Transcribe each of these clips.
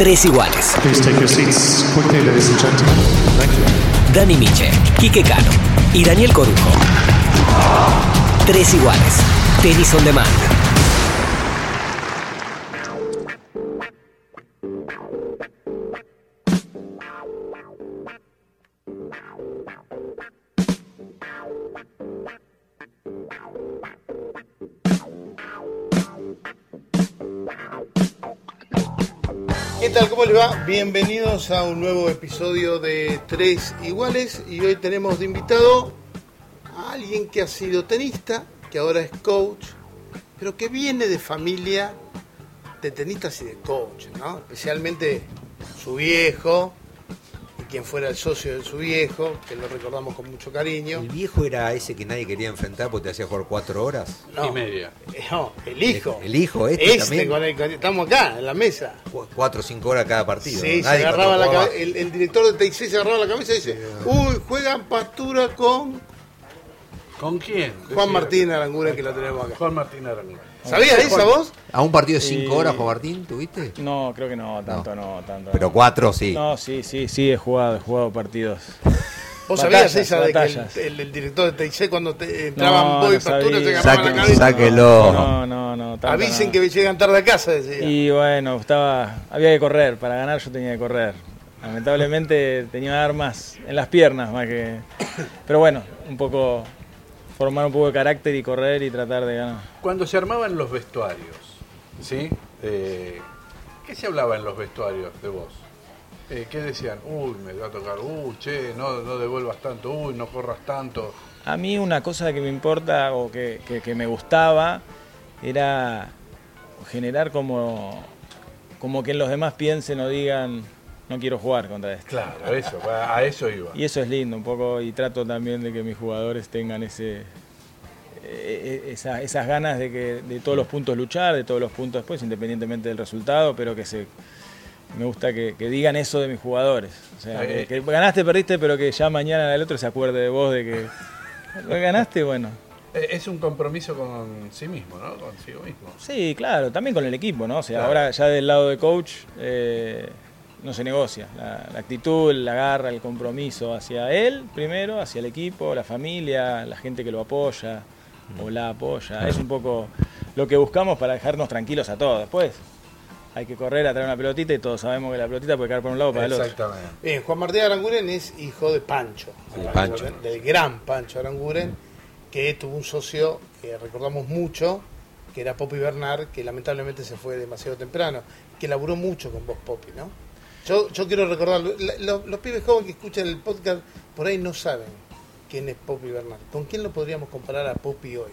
Tres iguales. Dani Miche, Quique Cano y Daniel Corujo. Tres iguales. Tenis on demand. ¿Cómo les va? Bienvenidos a un nuevo episodio de Tres Iguales y hoy tenemos de invitado a alguien que ha sido tenista, que ahora es coach, pero que viene de familia de tenistas y de coach, ¿no? Especialmente su viejo quien fuera el socio de su viejo, que lo recordamos con mucho cariño. ¿El viejo era ese que nadie quería enfrentar porque te hacía jugar cuatro horas? No, y media. eh, No, el hijo. El hijo, este también. con el que estamos acá, en la mesa. Cu- Cuatro o cinco horas cada partido. Sí, ¿no? se agarraba la jugaba- cabe- el, el director de TIC se agarraba la cabeza y dice, uy, juegan pastura con ¿Con quién? Juan. Martín Aranguren que lo tenemos acá. Juan Martín Aranguren. ¿Sabías esa voz? ¿A un partido de cinco Y- horas, Juan Martín, tuviste? No, creo que no, tanto no, tanto. Pero no. cuatro sí. No, sí, sí, sí, he jugado, he jugado partidos. ¿Vos Batallas, sabías esa de que el, batallas. el- el director de TIC cuando te, entraban No, Boy y no pastura se agarraban la cabeza? sáquelo. No, no, no. tanto Avisen no. que llegan tarde a casa, decía. Y bueno, estaba, había que correr, para ganar yo tenía que correr. Lamentablemente tenía armas en las piernas más que... Pero bueno, un poco, formar un poco de carácter y correr y tratar de ganar. Cuando se armaban los vestuarios, ¿sí? Eh, ¿Qué se hablaba en los vestuarios de vos? Eh, ¿Qué decían? Uy, me va a tocar, uy, che, no, no devuelvas tanto, uy, no corras tanto. A mí una cosa que me importa o que, que- que me gustaba era generar como, como que los demás piensen o digan, no quiero jugar contra este. Claro, eso, a eso iba. Y eso es lindo un poco y trato también de que mis jugadores tengan ese eh, eh, esa- esas ganas de que de todos los puntos luchar, de todos los puntos después, independientemente del resultado, pero que se me gusta que, que digan eso de mis jugadores. O sea, que, que ganaste, perdiste, pero que ya mañana el otro se acuerde de vos de que ganaste, bueno. Eh, Es un compromiso con sí mismo, ¿no? Consigo mismo. Sí, claro, también con el equipo, ¿no? O sea, Claro. ahora ya del lado de coach eh, no se negocia. La, la actitud, la garra, el compromiso hacia él primero, hacia el equipo, la familia, la gente que lo apoya o la apoya. Es un poco lo que buscamos para dejarnos tranquilos a todos. Después hay que correr a traer una pelotita y todos sabemos que la pelotita puede caer por un lado o para el otro. Exactamente. Bien, Juan Martín Aranguren es hijo de Pancho, Sí, Aranguren, Pancho. del gran Pancho Aranguren, que tuvo un socio que recordamos mucho, que era Popi Bernard, que lamentablemente se fue demasiado temprano, que laburó mucho con vos, Popi, ¿no? Yo, yo quiero recordarlo, la- lo- los pibes jóvenes que escuchan el podcast por ahí no saben quién es Popi Bernard. ¿Con quién lo podríamos comparar a Popi hoy?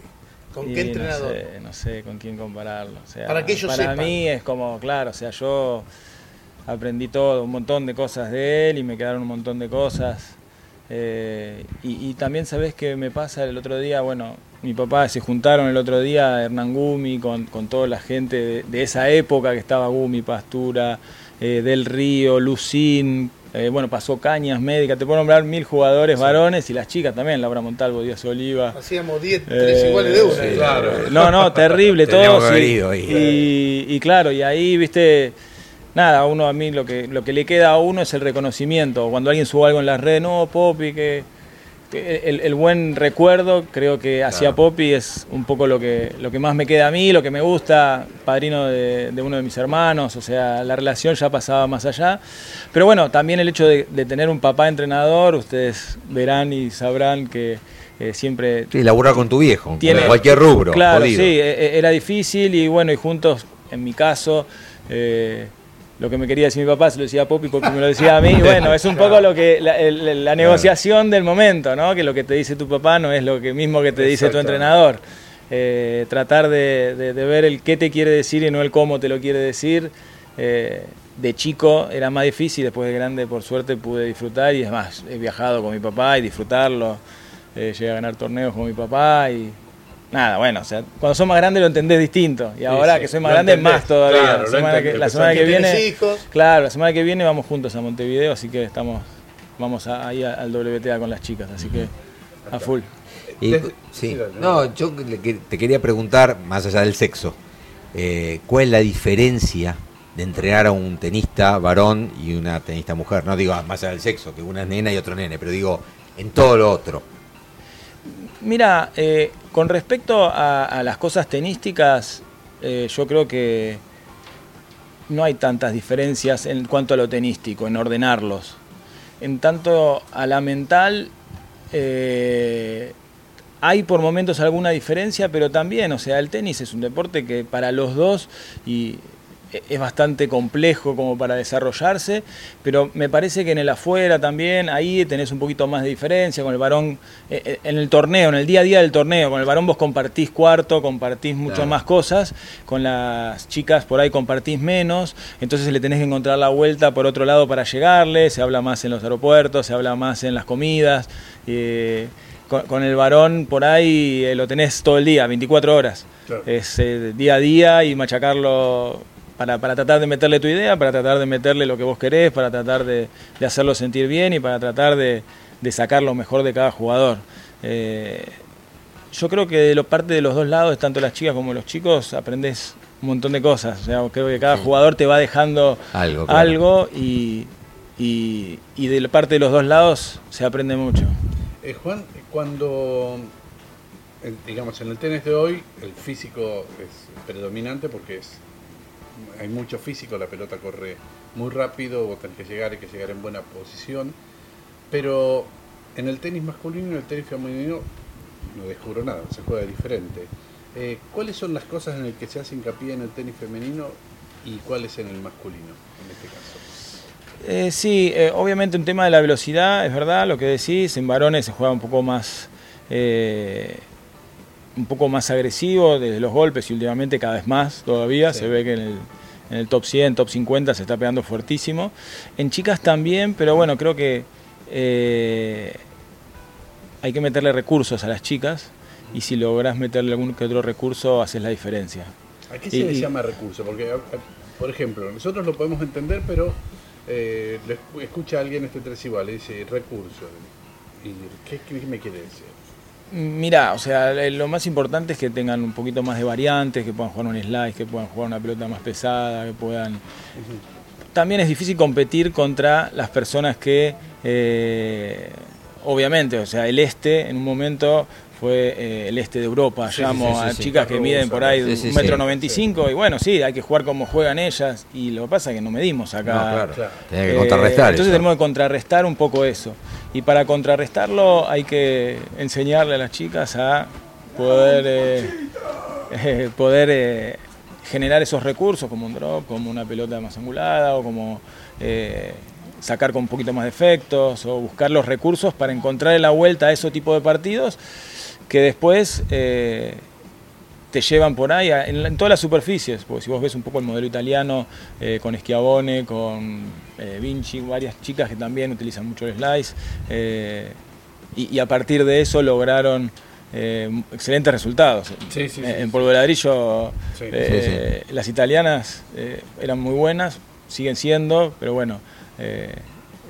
¿Con Y qué entrenador? No sé, no sé con quién compararlo. O sea, Para que ellos para sepan. mí es como, claro, o sea, yo aprendí todo, un montón de cosas de él y me quedaron un montón de cosas. Eh, y, y también sabes que me pasa el otro día, bueno, mi papá se juntaron el otro día, Hernán Gumi, con, con toda la gente de, de esa época que estaba Gumi, Pastura, eh, Del Río, Lucín, eh, bueno, pasó Cañas, Médica, te puedo nombrar mil jugadores varones y las chicas también, Laura Montalvo, Díaz Oliva. Hacíamos 10, 3 Eh, iguales de una. sí, Claro. No, no, terrible todo. ahí. Y, y claro, y ahí, viste, nada, uno a mí lo que, lo que le queda a uno es el reconocimiento. Cuando alguien sube algo en las redes, no, Popi, que el, el buen recuerdo, creo que hacia Popi es un poco lo que, lo que más me queda a mí, lo que me gusta, padrino de, de uno de mis hermanos, o sea, la relación ya pasaba más allá. Pero bueno, también el hecho de, de tener un papá entrenador, ustedes verán y sabrán que eh, siempre Sí, laburar con tu viejo. tiene en cualquier rubro. Claro, jodido. sí, e- e- era difícil y bueno, y juntos, en mi caso, eh, lo que me quería decir mi papá se lo decía a Popi, Popi me lo decía a mí. y Bueno, es un poco lo que la, el- la negociación del momento, ¿no? Que lo que te dice tu papá no es lo que mismo que te dice tu entrenador. Eh, tratar de, de- de ver el qué te quiere decir y no el cómo te lo quiere decir. Eh, de chico era más difícil, después de grande por suerte pude disfrutar y es más, he viajado con mi papá y disfrutarlo. Eh, llegué a ganar torneos con mi papá y nada, bueno, o sea, cuando sos más grande lo entendés distinto y ahora sí, que soy más lo grande entendés, más todavía. claro, la semana que, la semana que que viene, hijos. claro, la semana que viene vamos juntos a Montevideo, así que estamos, vamos a- ahí al WTA con las chicas, así que a full. Y- sí. No, yo te quería preguntar, más allá del sexo, eh, ¿cuál es la diferencia de entrenar a un tenista varón y una tenista mujer. No digo más allá del sexo, que una es nena y otro nene, pero digo en todo lo otro. Mira, eh, con respecto a, las cosas tenísticas, eh, yo creo que no hay tantas diferencias en cuanto a lo tenístico, en ordenarlos. En tanto a la mental, eh, hay por momentos alguna diferencia, pero también, o sea, el tenis es un deporte que para los dos y es bastante complejo como para desarrollarse, pero me parece que en el afuera también, ahí tenés un poquito más de diferencia con el varón, eh, eh, en el torneo, en el día a día del torneo, con el varón vos compartís cuarto, compartís muchas Claro. más cosas, con las chicas por ahí compartís menos, entonces le tenés que encontrar la vuelta por otro lado para llegarle, se habla más en los aeropuertos, se habla más en las comidas, eh, con, con el varón por ahí eh, lo tenés todo el día, 24 horas. Claro. Es eh, día a día y machacarlo para, para tratar de meterle tu idea, para tratar de meterle lo que vos querés, para tratar de, de hacerlo sentir bien y para tratar de, de sacar lo mejor de cada jugador. Eh, yo creo que de lo parte de los dos lados, tanto las chicas como los chicos, aprendes un montón de cosas. O sea, creo que cada jugador te va dejando Algo, claro. algo y, y, y de la parte de los dos lados se aprende mucho. Eh, Juan, cuando, digamos, en el tenis de hoy, el físico es predominante porque es hay mucho físico, la pelota corre muy rápido, vos tenés que llegar, hay que llegar en buena posición, pero en el tenis masculino y en el tenis femenino no descubro nada, se juega diferente. Eh, ¿Cuáles son las cosas en las que se hace hincapié en el tenis femenino y cuáles en el masculino, en este caso? Eh, sí, eh, obviamente un tema de la velocidad, es verdad lo que decís, en varones se juega un poco más un poco más agresivo desde los golpes y últimamente cada vez más todavía, Sí. se ve que en el, en el top 100, top 50 se está pegando fuertísimo. En chicas también, pero bueno, creo que eh, hay que meterle recursos a las chicas y si logras meterle algún que otro recurso haces la diferencia. ¿A qué se Y- le llama recurso? Porque, a- a- por ejemplo, nosotros lo podemos entender, pero eh, escucha alguien este tres igual y dice recurso. ¿Y qué, qué me quiere decir? Mira, o sea, eh, lo más importante es que tengan un poquito más de variantes, que puedan jugar un slice, que puedan jugar una pelota más pesada, que puedan... También es difícil competir contra las personas que, eh, obviamente, o sea, el este en un momento fue eh, el este de Europa, Sí, llamo sí, sí, a sí. chicas que miden por ahí un metro noventa y cinco y bueno, sí, hay que jugar como juegan ellas y lo que pasa es que no medimos acá. No, claro. Claro. Tenés que Eh, contrarrestar entonces eso. tenemos que contrarrestar un poco eso. Y para contrarrestarlo hay que enseñarle a las chicas a poder, eh, eh, poder eh, generar esos recursos como un drop, como una pelota más angulada o como eh, sacar con un poquito más de efectos o buscar los recursos para encontrar la vuelta a ese tipo de partidos que después eh, te llevan por ahí a- en, todas las superficies, porque si vos ves un poco el modelo italiano eh, con Schiavone, con eh, Vinci, varias chicas que también utilizan mucho el slice, eh, y, y a partir de eso lograron eh, excelentes resultados. Sí, sí, sí, en polvo de ladrillo, Sí. eh, las italianas eh, eran muy buenas, siguen siendo, pero bueno, eh,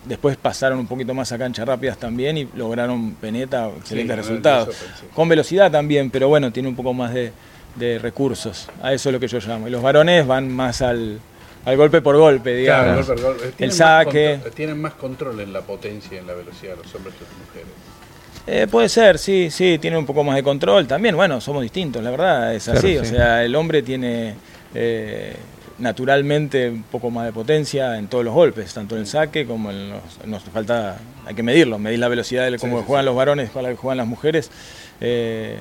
después pasaron un poquito más a canchas rápidas también y lograron peneta, excelentes resultados. Con velocidad también, pero bueno, tiene un poco más de, de recursos. A eso es lo que yo llamo. Y los varones van más al, al golpe por golpe, digamos. Claro, gol por gol. Eh, Tienen El más saque. contro- tienen más control en la potencia y en la velocidad los hombres que las mujeres. Eh, puede ser, sí, sí, tiene un poco más de control. También, bueno, somos distintos, la verdad, es así. Claro, o sea, el hombre tiene eh, naturalmente un poco más de potencia en todos los golpes, tanto en el saque como en los. Nos falta, hay que medirlo, medir la velocidad de cómo sí, juegan los varones, con la que juegan las mujeres. Eh,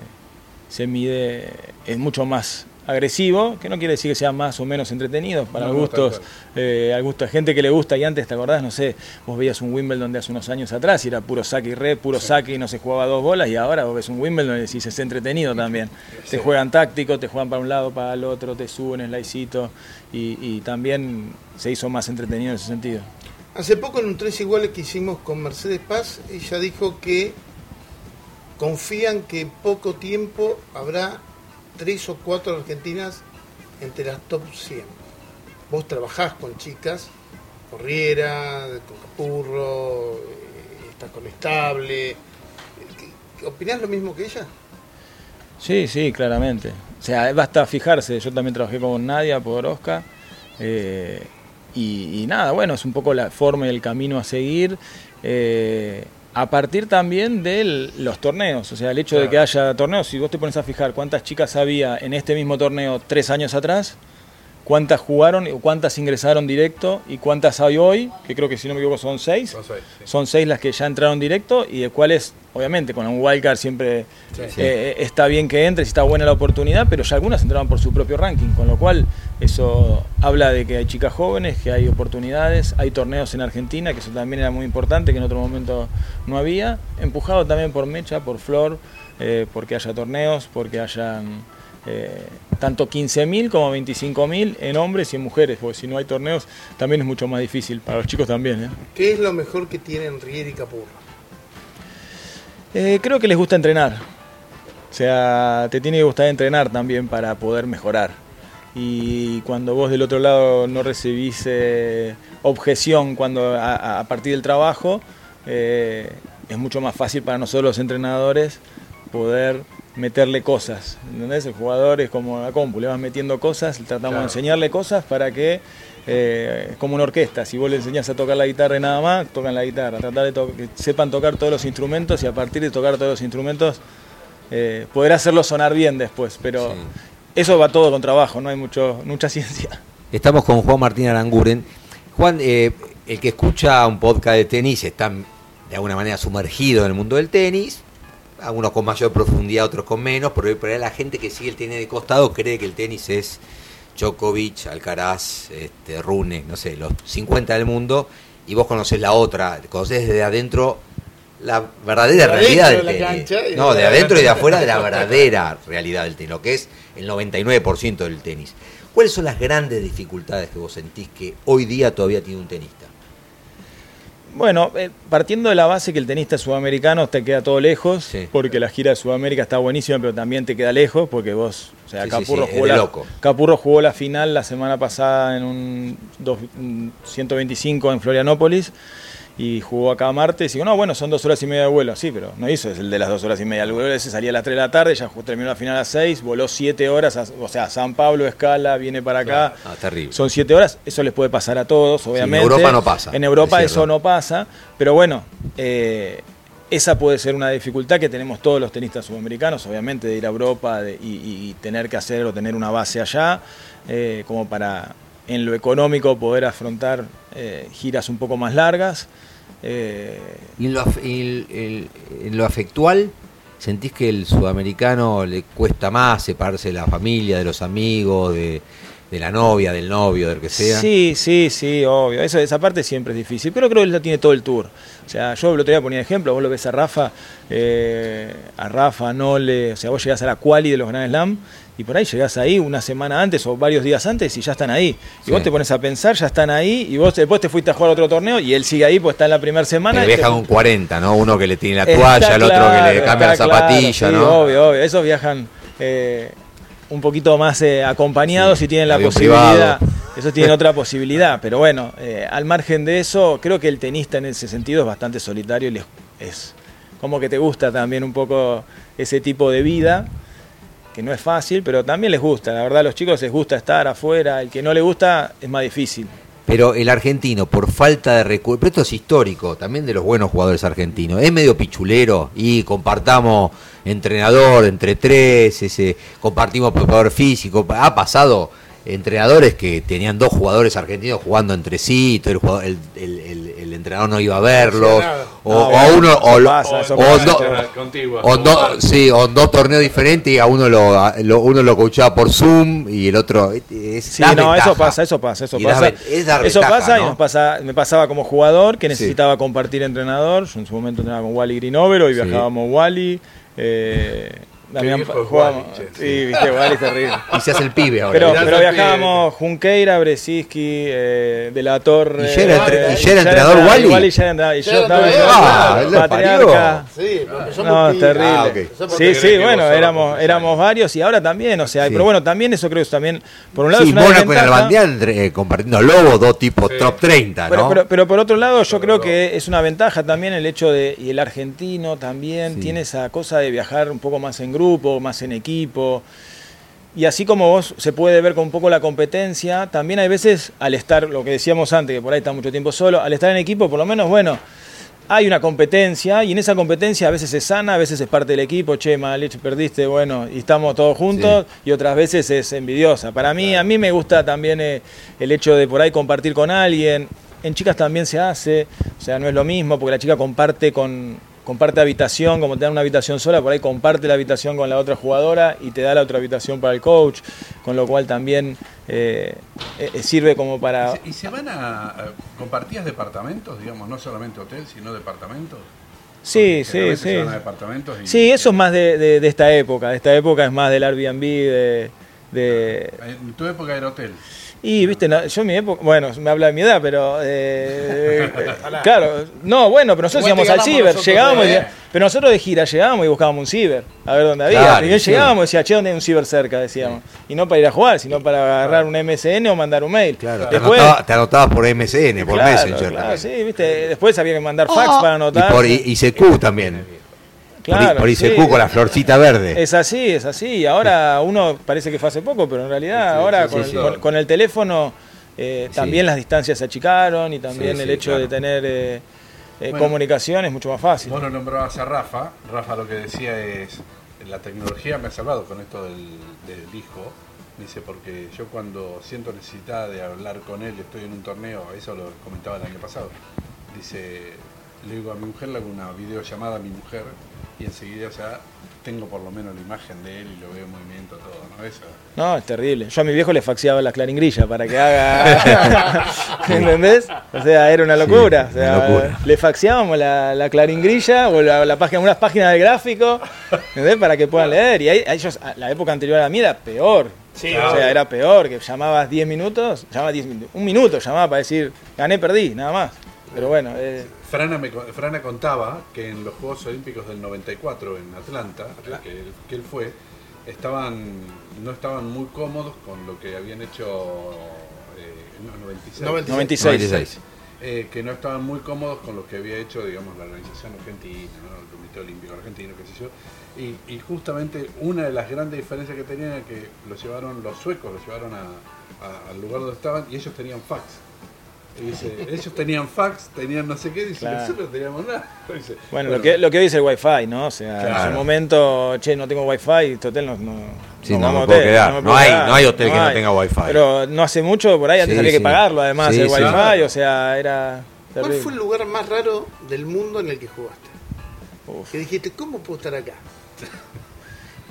se mide, es mucho más agresivo, que no quiere decir que sea más o menos entretenido, para No, gustos, eh, al gusto de gente que le gusta y antes, ¿te acordás? No sé, vos veías un Wimbledon de hace unos años atrás y era puro saque y red, puro saque y no se jugaba dos bolas y ahora vos ves un Wimbledon y decís es entretenido también. Te juegan táctico, te juegan para un lado, para el otro, te suben slicito y, y también se hizo más entretenido en ese sentido. Hace poco en un tres iguales que hicimos con Mercedes Paz, ella dijo que confían que en poco tiempo habrá tres o cuatro argentinas entre las top 100. Vos trabajás con chicas, Corriera, con Capurro, eh, estás con Estable. ¿Qué- ¿Opinás lo mismo que ella? Sí, sí, claramente. O sea, basta fijarse, yo también trabajé con Nadia Podoroska Eh, y, y nada, bueno, es un poco la forma y el camino a seguir. eh, a partir también de los torneos, o sea, el hecho de que haya torneos, si vos te pones a fijar cuántas chicas había en este mismo torneo tres años atrás, cuántas jugaron, y cuántas ingresaron directo y cuántas hay hoy, que creo que si no me equivoco son seis. Son seis, sí. Son seis las que ya entraron directo y de cuales, obviamente, con un wildcard siempre Sí. eh, está bien que entres está buena la oportunidad, pero ya algunas entraron por su propio ranking, con lo cual eso habla de que hay chicas jóvenes, que hay oportunidades, hay torneos en Argentina, que eso también era muy importante, que en otro momento no había, empujado también por Mecha, por Flor, eh, porque haya torneos, porque hayan eh, tanto 15.000 como 25.000 en hombres y en mujeres, porque si no hay torneos también es mucho más difícil, para los chicos también. ¿eh? ¿Qué es lo mejor que tienen Rier y Capurro? Eh, creo que les gusta entrenar. O sea, te tiene que gustar entrenar también para poder mejorar. Y cuando vos del otro lado no recibís eh, objeción cuando a, partir del trabajo, es mucho más fácil para nosotros los entrenadores poder meterle cosas. ¿Entendés? El jugador es como la compu, le vas metiendo cosas, tratamos Claro. de enseñarle cosas para que, eh, es como una orquesta, si vos le enseñás a tocar la guitarra y nada más, tocan la guitarra, tratar de to- que sepan tocar todos los instrumentos y a partir de tocar todos los instrumentos eh, poder hacerlo sonar bien después, pero Sí. eso va todo con trabajo, no hay mucho, mucha ciencia. Estamos con Juan Martín Aranguren. Juan, eh, el que escucha un podcast de tenis está de alguna manera sumergido en el mundo del tenis, algunos con mayor profundidad, otros con menos, pero por ahí la gente que sigue el tenis de costado cree que el tenis es Djokovic, Alcaraz, este, Rune, no sé, los 50 del mundo, y vos conocés la otra, conocés desde adentro la verdadera De realidad del tenis. cancha No, de de adentro y de afuera de la verdadera realidad del tenis, lo que es el 99% del tenis. ¿Cuáles son las grandes dificultades que vos sentís que hoy día todavía tiene un tenista? Bueno, eh, partiendo de la base que el tenista sudamericano te queda todo lejos, Sí. porque la gira de Sudamérica está buenísima, pero también te queda lejos, porque vos, o sea, Sí, Capurro, sí, jugó la. Capurro jugó la final la semana pasada en un, dos- un 125 en Florianópolis y jugó acá martes y digo, no, bueno, son dos horas y media de vuelo, sí, pero no hizo es el de las dos horas y media, el vuelo ese salía a las 3 de la tarde, ya terminó la final a las 6, voló 7 horas, a- o sea, San Pablo, escala, viene para acá. Ah, terrible. Son siete horas, eso les puede pasar a todos, obviamente. Europa no pasa, En Europa eso no pasa, pero bueno, eh, esa puede ser una dificultad que tenemos todos los tenistas sudamericanos, obviamente, de ir a Europa de- y, y tener que hacer o tener una base allá, eh, como para en lo económico poder afrontar eh, giras un poco más largas. Eh, ¿Y en lo, af- y el- el- en lo afectual? ¿Sentís que el sudamericano le cuesta más separarse de la familia, de los amigos, de, de la novia, del novio, del que sea? Sí, sí, sí, obvio. Eso, esa parte siempre es difícil, pero creo que él lo tiene todo el tour. O sea, yo el otro día ponía ejemplo, vos lo ves a Rafa, eh, a Rafa, Nole, o sea, vos llegás a la quali de los Grand Slam y por ahí llegás ahí una semana antes o varios días antes y ya están ahí. Y Sí. vos te pones a pensar, ya están ahí y vos después te fuiste a jugar otro torneo y él sigue ahí, pues está en la primera semana. Y viaja te- con 40, ¿no? Uno que le tiene la Está toalla, el otro que le cambia la está claro, zapatilla, sí, ¿no? Obvio, obvio. Esos viajan eh, un poquito más eh, acompañados Sí, y tienen la posibilidad. privado. Esos tienen otra posibilidad. Pero bueno, eh, al margen de eso, creo que el tenista en ese sentido es bastante solitario y es como que te gusta también un poco ese tipo de vida. Que no es fácil, pero también les gusta. La verdad, a los chicos les gusta estar afuera. El que no le gusta es más difícil. Pero el argentino, por falta de recursos, esto es histórico, también de los buenos jugadores argentinos, es medio pichulero y compartamos entrenador entre tres, ese, compartimos preparador físico. Ha pasado entrenadores que tenían dos jugadores argentinos jugando entre sí, y todo el, jugador- el, el- el- entrenador no iba a verlos, o, No, o bueno, uno, o, pasa, o pasa. do- Era contigua. o do- sí, o dos torneos diferentes y a uno lo, a- lo- uno lo coachaba por Zoom y el otro es Sí, no, ventaja. eso pasa, eso pasa, eso Y pasa. es eso pasa y ¿no? nos pasa, me pasaba como jugador que necesitaba compartir entrenador. Yo en su momento entrenaba con Wally Grinovero y Sí. viajábamos Wally. Eh, Damián jugábamos-. Sí, viste, Wally es terrible. Y se hace el pibe ahora. Pero, pero viajábamos Junqueira, Bresiski, eh, De la Torre. ¿Y ya era entre- eh, y ya era entrenador Wally? Wally ya era entrenador. Y yo estaba entrenador. Ah, patriarca. Sí, No, terrible. Ah, Sí, sí, bueno, éramos, éramos varios y ahora también, o sea, Sí. pero bueno, también eso creo que también, por un lado Sí, es una Mónaco. Albandía entre- eh, compartiendo Lobo, dos tipos Sí. top 30, Pero, ¿no? pero, pero por otro lado, yo Pero creo que es una ventaja también el hecho de, y el argentino también tiene esa cosa de viajar un poco más en grupo, más en equipo. y así como vos se puede ver con un poco la competencia, también hay veces al estar, lo que decíamos antes, que por ahí está mucho tiempo solo, al estar en equipo, por lo menos, bueno, hay una competencia y en esa competencia a veces es sana, a veces es parte del equipo, che, Malich, perdiste, bueno, y estamos todos juntos, y otras veces es envidiosa. Para mí, a mí me gusta también eh, el hecho de por ahí compartir con alguien. En chicas también se hace, o sea, no es lo mismo porque la chica comparte con comparte habitación, como te dan una habitación sola, por ahí comparte la habitación con la otra jugadora y te da la otra habitación para el coach, con lo cual también eh, eh, sirve como para... ¿Y se van a, compartías departamentos, digamos, no solamente hotel, sino departamentos? Sí, sí, sí. y- Sí, eso es más de, de- de esta época. De esta época es más del Airbnb, de. de- En tu época era hotel. Y, viste, no, yo en mi época. Bueno, me habla de mi edad, pero. eh, claro, no, bueno, pero nosotros íbamos al ciber, nosotros, llegábamos. y- ¿eh? pero nosotros de gira llegábamos y buscábamos un ciber, a ver dónde había. Claro, y sí. llegábamos y decía, che, ¿dónde hay un ciber cerca? Decíamos. Y no para ir a jugar, sino para agarrar un MSN o mandar un mail. Claro, te, Después. anotaba- te anotabas por MSN, por claro, Messenger. claro, sí, viste. Después había que mandar fax para Y anotar. por I- ICQ también. Claro, ICQ sí. con la florcita verde. Es así, es así. Ahora uno parece que fue hace poco, pero en realidad ahora sí, con, sí. con- con el teléfono eh, Sí. también las distancias se achicaron y también Sí, el sí, hecho claro. de tener eh, eh, Bueno. comunicación es mucho más fácil. Vos lo nombrabas a Rafa. Rafa lo que decía es, la tecnología me ha salvado con esto del, del hijo. Dice, porque yo cuando siento necesidad de hablar con él, estoy en un torneo, eso lo comentaba el año pasado. Dice, le digo a mi mujer, le hago una videollamada a mi mujer y enseguida ya tengo por lo menos la imagen de él y lo veo en movimiento todo, ¿no? Eso. No, es terrible. Yo a mi viejo le faxeaba la claringrilla para que haga. ¿Entendés? O sea, era una locura. Sí, o sea, una locura. Le faxeábamos la, la claringrilla o la, la página, unas páginas de gráfico ¿entendés? para que puedan leer. Y ahí, a ellos, a la época anterior a la mía era peor. Sí, o sea, era peor, que llamabas 10 minutos, llamabas 10 minutos, un minuto llamaba para decir, gané, perdí, nada más. Pero bueno, eh, Frana, me, co- Frana contaba que en los Juegos Olímpicos del 94 en Atlanta, que él, que él fue, estaban no estaban muy cómodos con lo que habían hecho eh, no, 96, 96. 96. 96. eh, que no estaban muy cómodos con lo que había hecho digamos la organización argentina, ¿no? el Comité Olímpico Argentino, qué sé yo. Y, y justamente una de las grandes diferencias que tenían era que los llevaron los suecos, los llevaron a- a- al lugar donde estaban y ellos tenían fax. Dice, ellos tenían fax, tenían no sé qué, dice, Claro. nosotros no teníamos nada. Dice, bueno, lo, que, lo que hoy es el wifi, ¿no? O sea, en Claro. su momento, che, no tengo wifi, este hotel no... no Sí, no no me puedo hotel, quedar. me No puedo hay- quedar, no hay hotel que no hay. tenga wifi. Pero no hace mucho, por ahí antes Sí, había que pagarlo, además, Sí, el sí. wifi, o sea, era ¿Cuál fue el lugar más raro del mundo en el que jugaste? Uf. Que dijiste, ¿cómo puedo estar acá?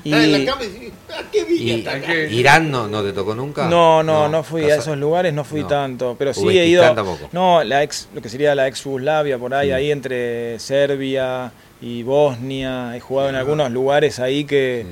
Y- Estás en la cama y dices, ¿a qué Y, acá? Irán no, no te tocó nunca. No, no, no fui a esos lugares, no fui No. tanto, pero sí he ido. tampoco. No, la ex, lo que sería la ex Yugoslavia por ahí, Mm. ahí entre Serbia y Bosnia, he jugado en algunos lugares ahí que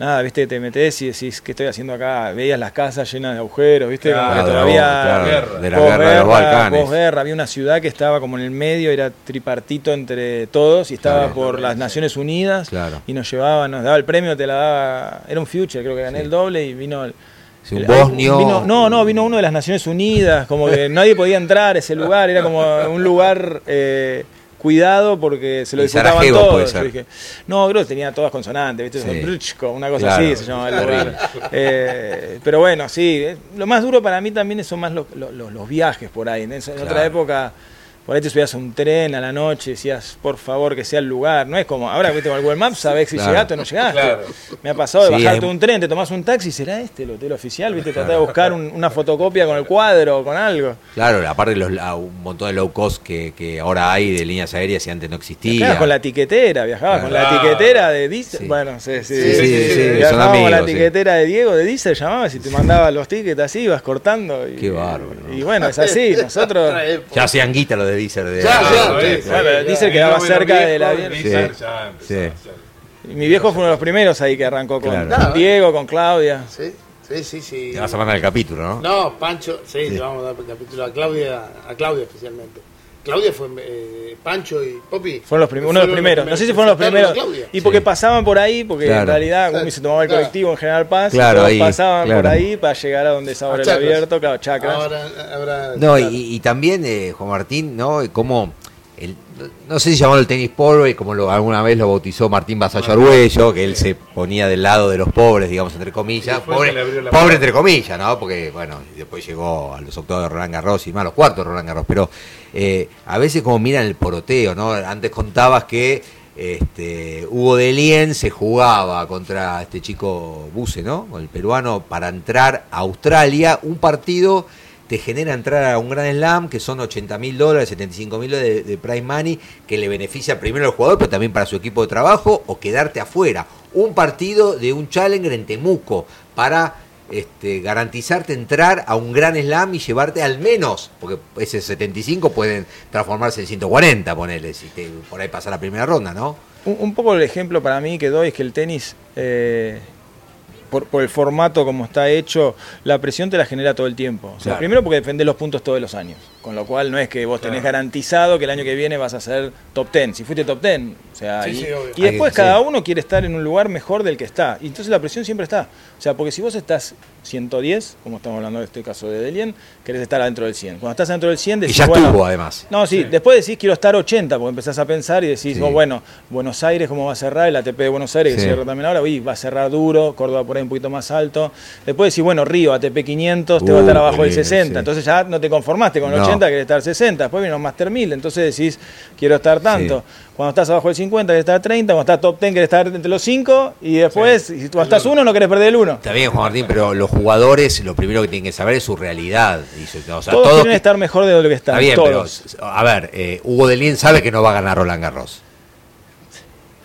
nada, viste, te metes y decís, ¿qué estoy haciendo acá? Veías las casas llenas de agujeros, viste, como que todavía claro, guerra. de la guerra de los Balcanes. posguerra, había una ciudad que estaba como en el medio, era tripartito entre todos y estaba Claro. por las Naciones Unidas Claro. y nos llevaban, nos daba el premio, te la daba, era un future, creo que gané Sí. el doble y vino el, Sí, un bosnio. vino- no, no, vino uno de las Naciones Unidas, como que nadie podía entrar a ese lugar, era como un lugar eh, cuidado porque se lo disfrutaban Sarajevo todos. puede Yo ser. dije, no, creo que tenía todas consonantes, ¿viste? Sí. Una cosa Claro. así se llamaba el. Eh, pero bueno, sí, eh, lo más duro para mí también son más los, los- viajes por ahí. En, esa- en otra época, por ahí te subías a un tren a la noche, decías, por favor, que sea el lugar. No es como, ahora viste con el Google Maps, sabés si Claro. llegaste o no llegaste. Claro. Me ha pasado de Sí, bajarte hay- un tren, te tomás un taxi, ¿será este el hotel oficial? ¿Viste? Tratás de buscar un- una fotocopia con el cuadro o con algo. Claro, aparte los, un montón de low cost que, que ahora hay de líneas aéreas y antes no existía. Viajabas con la tiquetera, viajabas con la Claro. tiquetera de Diesel. Sí. Bueno, sí, sí. Sí, sí, sí, Viajabas con la tiquetera de Diego de Diesel, llamabas y te mandaba los tickets así, ibas cortando. Y, Qué bárbaro, ¿no? Y bueno, es así. Nosotros. Ya hacían guita los de Deezer. De, Ya, ya. Sí, sí. Ya, dice que y quedaba cerca de la- Sí. Deezer ya empezó Sí. a hacer. Y mi viejo fue uno de los primeros ahí que arrancó con Claro. Diego, con Claudia. Sí, sí, sí. sí. Te vas a mandar el capítulo, ¿no? No, Pancho, sí, te vamos a dar el capítulo a Claudia, a Claudia especialmente. Claudia fue eh, Pancho y Popi. Fueron los prim- uno de los primeros. No sé si fueron los primeros. Y porque Sí. pasaban por ahí, porque en realidad Claro. uno se tomaba el Claro. colectivo en General Paz, Claro, ahí, pasaban claro. por ahí para llegar a donde es ahora el abierto, claro, chacras. Ahora, ahora, No, claro. y, y también, eh, Juan Martín, ¿no? Cómo el- no sé si llamarlo el tenis pobre, como lo, alguna vez lo bautizó Martín Vasallo Arguello, que él se ponía del lado de los pobres, digamos, entre comillas. Pobre, pobre entre comillas, ¿no? Porque, bueno, después llegó a los octavos de Roland Garros y más a los cuartos de Roland Garros. Pero eh, a veces como miran el poroteo, ¿no? Antes contabas que este, Hugo de Lien se jugaba contra este chico Buse, ¿no? El peruano para entrar a Australia, un partido te genera entrar a un gran slam que son 80 mil dólares, 75 mil de, de prize money que le beneficia primero al jugador pero también para su equipo de trabajo o quedarte afuera. Un partido de un challenger en Temuco para este, garantizarte entrar a un gran slam y llevarte al menos, porque ese 75 pueden transformarse en 140, ponele, si por ahí pasa la primera ronda, ¿no? Un, un poco el ejemplo para mí que doy es que el tenis, eh, por, por el formato como está hecho, la presión te la genera todo el tiempo. O sea, Claro. primero porque defendés los puntos todos los años, con lo cual no es que vos tenés garantizado que el año que viene vas a ser top 10. Si fuiste top 10, o sea, Sí, y, sí, y después cada sí. uno quiere estar en un lugar mejor del que está. Y entonces la presión siempre está. O sea, porque si vos estás 110, como estamos hablando de este caso de Delien, querés estar adentro del 100. Cuando estás adentro del 100, Y decís, ya bueno, estuvo además. no, sí, después decís quiero estar 80, porque empezás a pensar y decís, Sí. oh, bueno, Buenos Aires, ¿cómo va a cerrar? El ATP de Buenos Aires, que cierra también ahora, uy, va a cerrar duro, Córdoba por ahí un poquito más alto. Después decís, bueno, Río, ATP 500, te va a Uh, estar abajo qué del lindo, 60. sí. Entonces ya no te conformaste con el No. 80, querés estar 60. Después vino Master 1000, entonces decís, quiero estar tanto. Cuando estás abajo del 50, querés estar 30. Cuando estás top 10, querés estar entre los 5. Y después, si tú estás uno, no querés perder el 1. Está bien, Juan Martín, pero los jugadores lo primero que tienen que saber es su realidad. O sea, todos, todos quieren estar mejor de lo que están. Está bien, todos. pero a ver, eh, Hugo Delien sabe que no va a ganar Roland Garros.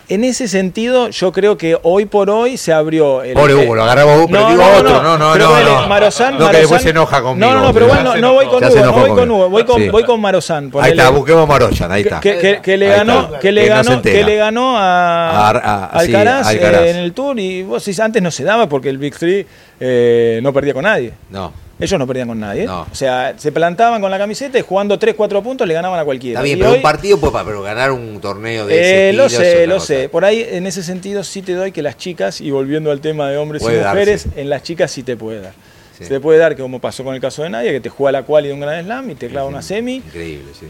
En ese sentido, yo creo que hoy por hoy se abrió. El, Pobre Hugo, lo agarraba Hugo, pero digo a otro, no, no, pero no, no. Marozán, No, que después Marozán- se enoja conmigo. No, no, no, pero bueno, no, no voy con Hugo, no voy con. Hugo, voy con, Sí. voy con Marozán. Ahí está, busquemos a Marochan, ahí está. Que, que- que le ganó, está. que le no ganó, que le ganó a, A- a- sí, Alcaraz, eh, en el Tour y vos decís, antes no se daba porque el Big Three eh, no perdía con nadie. No. Ellos no perdían con nadie. No. O sea, se plantaban con la camiseta y jugando 3, 4 puntos le ganaban a cualquiera. Está bien, Y pero hoy- un partido, pues, pero ganar un torneo de ese eh, estilo lo sé, lo cosa. sé. Por ahí, en ese sentido, sí te doy que las chicas, y volviendo al tema de hombres Puede y mujeres, darse. en las chicas sí te puede dar. Sí. Se te puede dar, que como pasó con el caso de Nadia, que te juega la quali de un gran slam y te clava una semi, Increíble, sí.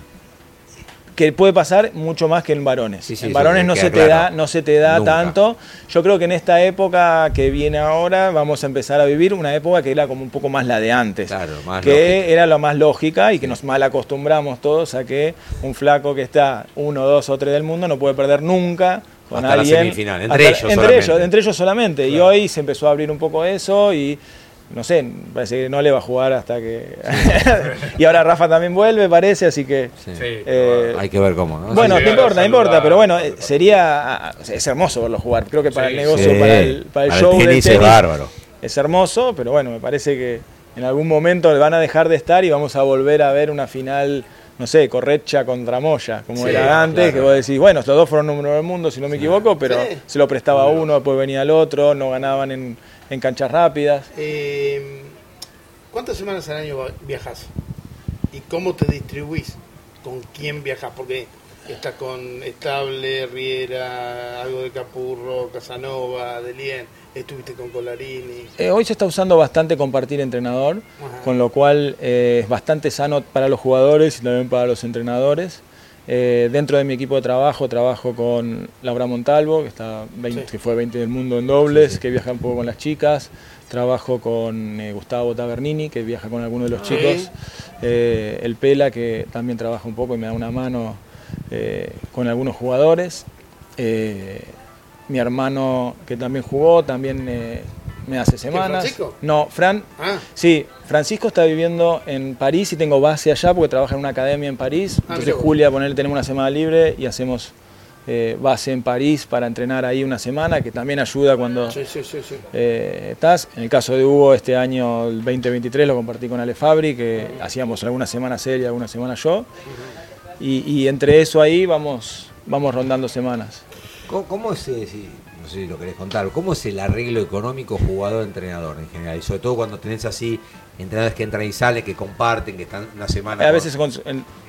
Que puede pasar mucho más que en varones. Sí, sí, en varones no se, te da, no se te da tanto. Yo creo que en esta época que viene ahora vamos a empezar a vivir una época que era como un poco más la de antes. Claro, más que lógica. era lo más lógica y que nos mal acostumbramos todos a que un flaco que está uno, dos o tres del mundo no puede perder nunca con Hasta la alguien. semifinal, entre ellos entre solamente. ellos, entre ellos solamente. Y hoy se empezó a abrir un poco eso y no sé, parece que no le va a jugar hasta que. y ahora Rafa también vuelve, parece, así que. Sí. Eh, Hay que ver cómo, ¿no? Bueno, no importa, no importa, pero bueno, sería. Es hermoso verlo jugar. Creo que para Sí, el negocio, Sí. para el, para el Para show tenis tenis, es bárbaro. es hermoso, pero bueno, me parece que en algún momento van a dejar de estar y vamos a volver a ver una final, no sé, Correcha contra Moya, como Sí, era antes, claro. que vos decís, bueno, los dos fueron número del mundo, si no me equivoco, pero Sí. se lo prestaba a uno, después venía el otro, no ganaban en, en canchas rápidas. Eh, ¿Cuántas semanas al año viajas? ¿Y cómo te distribuís? ¿Con quién viajas? Porque estás con Estable, Riera, algo de Capurro, Casanova, Delien, estuviste con Colarini. Eh, hoy se está usando bastante compartir entrenador, Ajá. con lo cual eh, es bastante sano para los jugadores y también para los entrenadores. Eh, dentro de mi equipo de trabajo trabajo con Laura Montalvo, que, está 20 Sí. que fue 20 del mundo en dobles, que viaja un poco con las chicas. Trabajo con eh, Gustavo Tabernini, que viaja con algunos de los Sí. chicos. Eh, el Pela, que también trabaja un poco y me da una mano con algunos jugadores. Mi hermano, que también jugó, también me hace semanas. Francisco? No, Fran, Ah, Sí, Francisco está viviendo en París y tengo base allá porque trabaja en una academia en París. Ah, Entonces. Julia, ponerle, tenemos una semana libre y hacemos eh, base en París para entrenar ahí una semana, que también ayuda cuando sí, sí, sí. sí. eh, estás. En el caso de Hugo, este año, el 2023, lo compartí con Ale Fabri, que hacíamos algunas semanas él y algunas semanas yo. Y, y entre eso ahí vamos, vamos rondando semanas. ¿Cómo, cómo es, si- no sé si lo querés contar, cómo es el arreglo económico jugador-entrenador en general? Y sobre todo cuando tenés así entrenadores que entran y salen, que comparten, que están una semana. A veces con-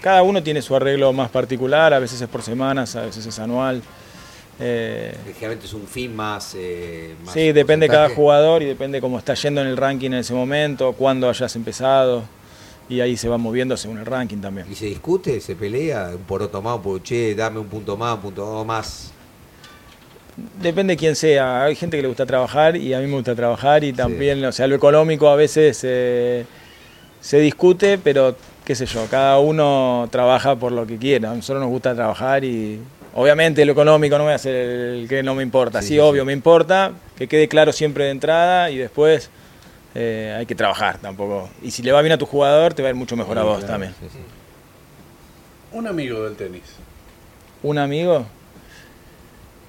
cada uno tiene su arreglo más particular, a veces es por semanas, a veces es anual. Eh, es un fin más. eh, más sí, depende de cada jugador y depende cómo está yendo en el ranking en ese momento, cuándo hayas empezado. y ahí se va moviendo según el ranking también. ¿Y se discute, se pelea? Un poroto más, un po- che, dame un punto más, un punto más. Depende de quién sea. Hay gente que le gusta trabajar y a mí me gusta trabajar y también, o sea, lo económico a veces eh, se discute, pero qué sé yo, cada uno trabaja por lo que quiera. A nosotros nos gusta trabajar y obviamente lo económico no voy a ser el que no me importa. Sí, Sí, sí, obvio, sí. me importa, que quede claro siempre de entrada y después eh, hay que trabajar tampoco. Y si le va bien a tu jugador, te va a ir mucho mejor a vos claro, también. sí, sí. Un amigo del tenis. un amigo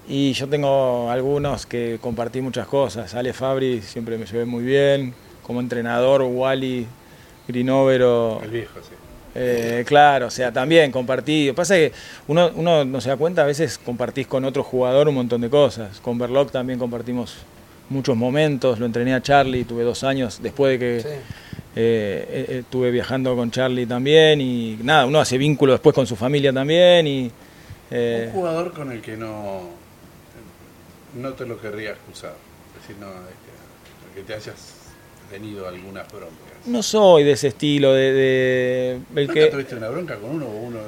y yo tengo algunos que compartí muchas cosas. Ale Fabri siempre me llevé muy bien. Como entrenador, Wally Grinovero. El viejo, sí. eh, claro, o sea, también compartí. Lo que pasa es que uno, uno no se da cuenta, a veces compartís con otro jugador un montón de cosas. Con Berloc también compartimos muchos momentos. Lo entrené a Charlie, tuve dos años después de que Sí. eh, eh, eh, estuve viajando con Charlie también. Y nada, uno hace vínculo después con su familia también. Y, eh, Un jugador con el que no, no te lo querría excusar. Es decir, no, este, que te hayas tenido algunas broncas. No soy de ese estilo, de, de- el ¿Nunca que tuviste una bronca con uno o uno?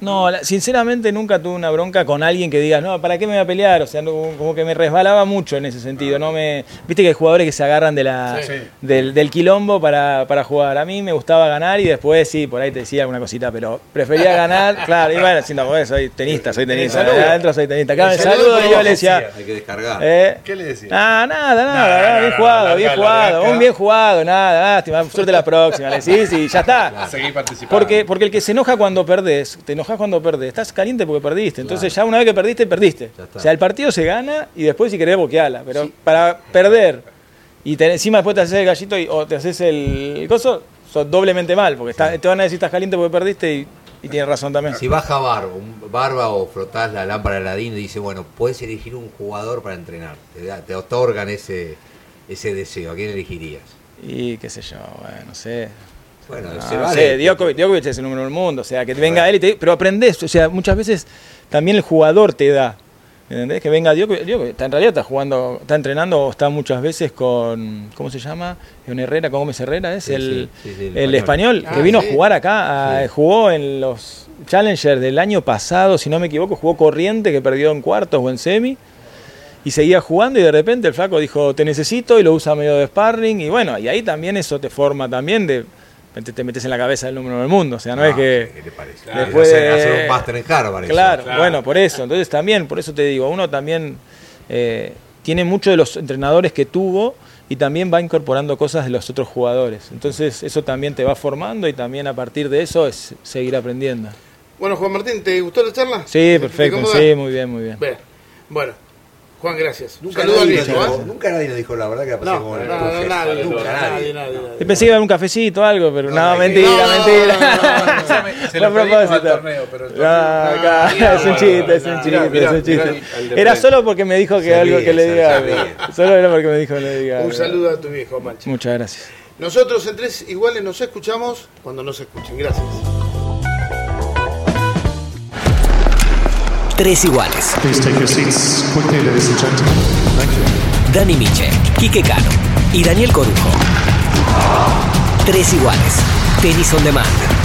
No, sinceramente nunca tuve una bronca con alguien que diga, no, ¿para qué me voy a pelear? O sea, como que me resbalaba mucho en ese sentido. No me, viste que hay jugadores que se agarran de la, Sí. del, del quilombo para, para jugar. A mí me gustaba ganar y después sí, por ahí te decía alguna cosita, pero prefería ganar, claro, y bueno, si no, pues, soy tenista, soy tenista, saludo. adentro soy tenista. Acá me El saludo saludo y yo le decía, Hay que descargar. eh, ¿Qué le decía? Ah, nada, nada, no, bien no, jugado, bien jugado, un bien jugado, nada, lástima, suerte la próxima, le decís y ya está. Seguí participando. Porque, porque el que se enoja cuando perdés, te cuando perdés, estás caliente porque perdiste. Entonces ya una vez que perdiste, perdiste. O sea, el partido se gana y después si querés boqueala. Pero para perder y te- encima después te haces el gallito y, o te haces el, coso, sos doblemente mal, porque está- te van a decir estás caliente porque perdiste y, y tienes razón también. Si baja barba, o frotás la lámpara de Aladín y dice, bueno, puedes elegir un jugador para entrenar. Te, da- te otorgan ese, ese deseo. ¿A quién elegirías? Y qué sé yo, bueno, no sé. Bueno, No, se vale. Djokovic, Djokovic es el número del mundo, o sea, que te venga él y te pero aprendés, o sea, muchas veces también el jugador te da, ¿entendés? Que venga Djokovic, Djokovic está, en realidad está jugando, está entrenando o está muchas veces con, ¿cómo se llama? Un Herrera, con Gómez Herrera, es Sí, el, sí, sí, sí, el el español, Ah, que vino sí. a jugar acá, a- Sí. jugó en los Challengers del año pasado, si no me equivoco, jugó Corriente, que perdió en cuartos o en semi, y seguía jugando y de repente el flaco dijo, te necesito y lo usa medio de sparring y bueno, y ahí también eso te forma también de, te, te metes en la cabeza del número del mundo, o sea, no es que... ¿Qué te parece? Claro. Después Después de- hacer un máster en Harvard. Claro, Claro. bueno, por eso, entonces también, por eso te digo, uno también eh, tiene mucho de los entrenadores que tuvo y también va incorporando cosas de los otros jugadores, entonces eso también te va formando y también a partir de eso es seguir aprendiendo. Bueno, Juan Martín, ¿te gustó la charla? Sí, ¿Te perfecto, sí, muy bien, muy bien. Bien. Bueno, Juan, gracias. Nunca Saludos al nadie, viejo, nos ¿eh? dijo, nunca nadie nos dijo la verdad que la pasé No, como no, el no, profe. nadie, nunca, Nadie. nadie, nadie, nadie. Pensé que iba a un cafecito o algo, pero no, no, mentira, no, no, mentira. no, no, no, no, Se lo pedimos al torneo, pero el No, torneo- acá, Ah, es un chiste, es un chiste, mirá, es un chiste. Era solo porque me dijo que algo que le diga. Solo era porque me dijo que le diga. Un saludo a tu viejo, Mancha. Muchas gracias. Nosotros en Tres Iguales nos escuchamos cuando nos escuchen. Gracias. Thank you. Dani Miche, Quique Cano y Daniel Corujo. Tres iguales. Tenis on demand.